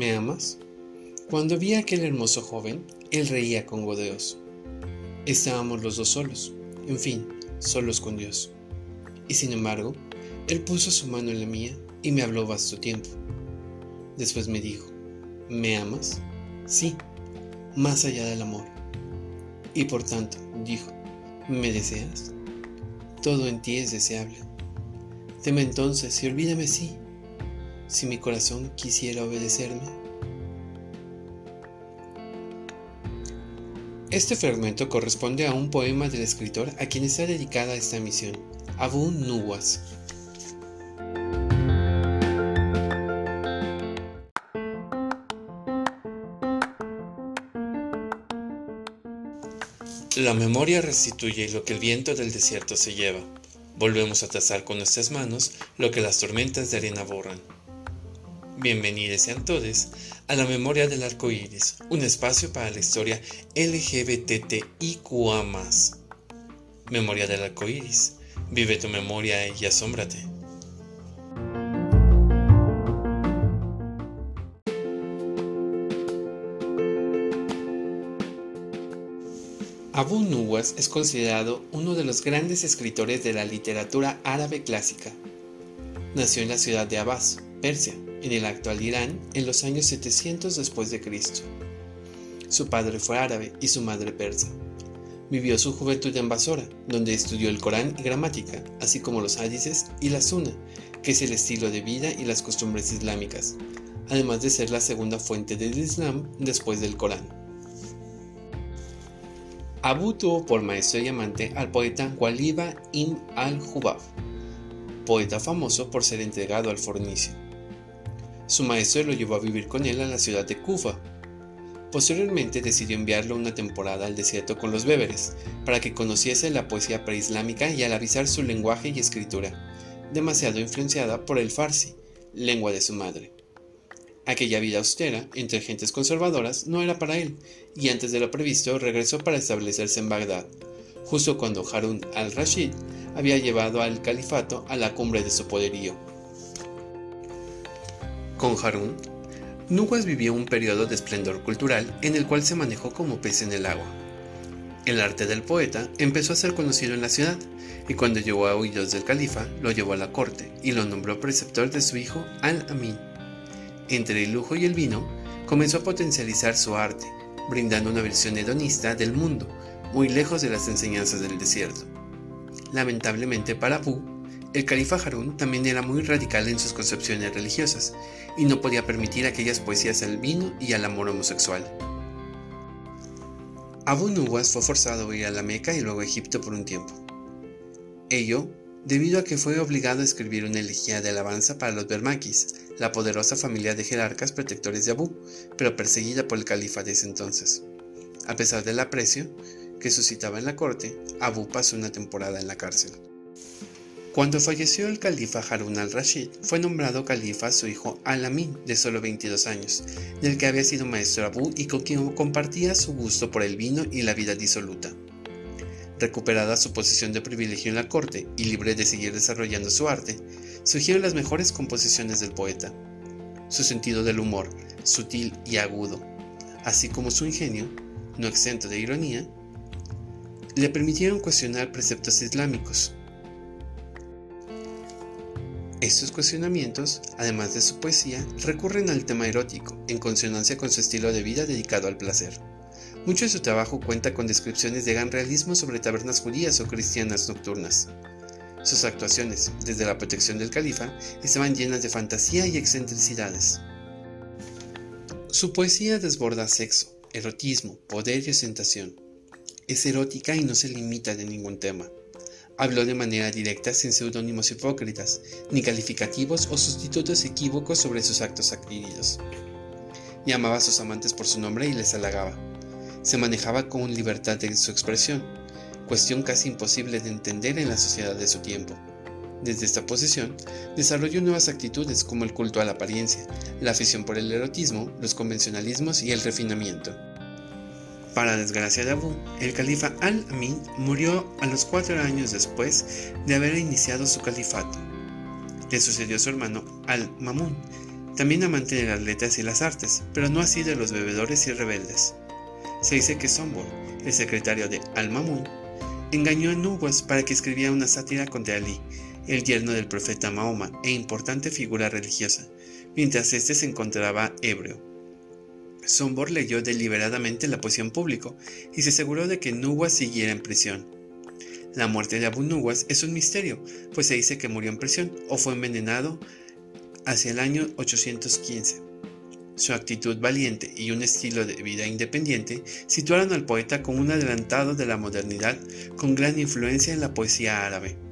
¿Me amas? Cuando vi a aquel hermoso joven, él reía con godeos. Estábamos los dos solos, en fin, solos con Dios. Y sin embargo, él puso su mano en la mía y me habló vasto tiempo. Después me dijo, ¿me amas? Sí, más allá del amor. Y por tanto, dijo, ¿me deseas? Todo en ti es deseable. Teme entonces y olvídame sí, si mi corazón quisiera obedecerme. Este fragmento corresponde a un poema del escritor a quien está dedicada esta misión, Abu Nuwas. La memoria restituye lo que el viento del desierto se lleva. Volvemos a trazar con nuestras manos lo que las tormentas de arena borran. Bienvenidos sean todos a la memoria del arco iris, un espacio para la historia LGBTIQA. Memoria del arco iris. Vive tu memoria y asómbrate. Abu Nuwas es considerado uno de los grandes escritores de la literatura árabe clásica. Nació en la ciudad de Abbas, Persia, en el actual Irán, en los años 700 después de Cristo. Su padre fue árabe y su madre persa. Vivió su juventud en Basora, donde estudió el Corán y gramática, así como los hadices y la Sunna, que es el estilo de vida y las costumbres islámicas, además de ser la segunda fuente del Islam después del Corán. Abu tuvo por maestro y amante al poeta Waliba ibn al-Jubab, poeta famoso por ser entregado al fornicio. Su maestro lo llevó a vivir con él a la ciudad de Kufa. Posteriormente decidió enviarlo una temporada al desierto con los beberes, para que conociese la poesía preislámica y al avisar su lenguaje y escritura, demasiado influenciada por el farsi, lengua de su madre. Aquella vida austera, entre gentes conservadoras, no era para él, y antes de lo previsto regresó para establecerse en Bagdad, justo cuando Harun al-Rashid había llevado al califato a la cumbre de su poderío. Con Harun, Nuwas vivió un periodo de esplendor cultural en el cual se manejó como pez en el agua. El arte del poeta empezó a ser conocido en la ciudad, y cuando llegó a oídos del califa, lo llevó a la corte y lo nombró preceptor de su hijo Al-Amin. Entre el lujo y el vino, comenzó a potencializar su arte, brindando una versión hedonista del mundo, muy lejos de las enseñanzas del desierto. Lamentablemente para Abu, el califa Harun también era muy radical en sus concepciones religiosas y no podía permitir aquellas poesías al vino y al amor homosexual. Abu Nuwas fue forzado a ir a la Meca y luego a Egipto por un tiempo. Ello debido a que fue obligado a escribir una elegía de alabanza para los Bermakis, la poderosa familia de jerarcas protectores de Abu, pero perseguida por el califa de ese entonces. A pesar del aprecio que suscitaba en la corte, Abu pasó una temporada en la cárcel. Cuando falleció el califa Harun al-Rashid, fue nombrado califa su hijo Al-Amin, de solo 22 años, del que había sido maestro Abu y con quien compartía su gusto por el vino y la vida disoluta. Recuperada su posición de privilegio en la corte y libre de seguir desarrollando su arte, surgieron las mejores composiciones del poeta. Su sentido del humor, sutil y agudo, así como su ingenio, no exento de ironía, le permitieron cuestionar preceptos islámicos. Estos cuestionamientos, además de su poesía, recurren al tema erótico, en consonancia con su estilo de vida dedicado al placer. Mucho de su trabajo cuenta con descripciones de gran realismo sobre tabernas judías o cristianas nocturnas. Sus actuaciones, desde la protección del califa, estaban llenas de fantasía y excentricidades. Su poesía desborda sexo, erotismo, poder y ostentación. Es erótica y no se limita de ningún tema. Habló de manera directa sin seudónimos hipócritas, ni calificativos o sustitutos equívocos sobre sus actos adquiridos. Llamaba a sus amantes por su nombre y les halagaba se manejaba con libertad de su expresión, cuestión casi imposible de entender en la sociedad de su tiempo. Desde esta posición, desarrolló nuevas actitudes como el culto a la apariencia, la afición por el erotismo, los convencionalismos y el refinamiento. Para desgracia de Abu, el califa Al-Amin murió a los cuatro años después de haber iniciado su califato. Le sucedió su hermano Al-Mamun, también amante de las letras y las artes, pero no así de los bebedores y rebeldes. Se dice que Sombor, el secretario de Al-Mamun, engañó a Nuwas para que escribiera una sátira contra Ali, el yerno del profeta Mahoma e importante figura religiosa, mientras éste se encontraba ebrio. Sombor leyó deliberadamente la poesía en público y se aseguró de que Nuwas siguiera en prisión. La muerte de Abu Nuwas es un misterio, pues se dice que murió en prisión o fue envenenado hacia el año 815. Su actitud valiente y un estilo de vida independiente situaron al poeta como un adelantado de la modernidad con gran influencia en la poesía árabe.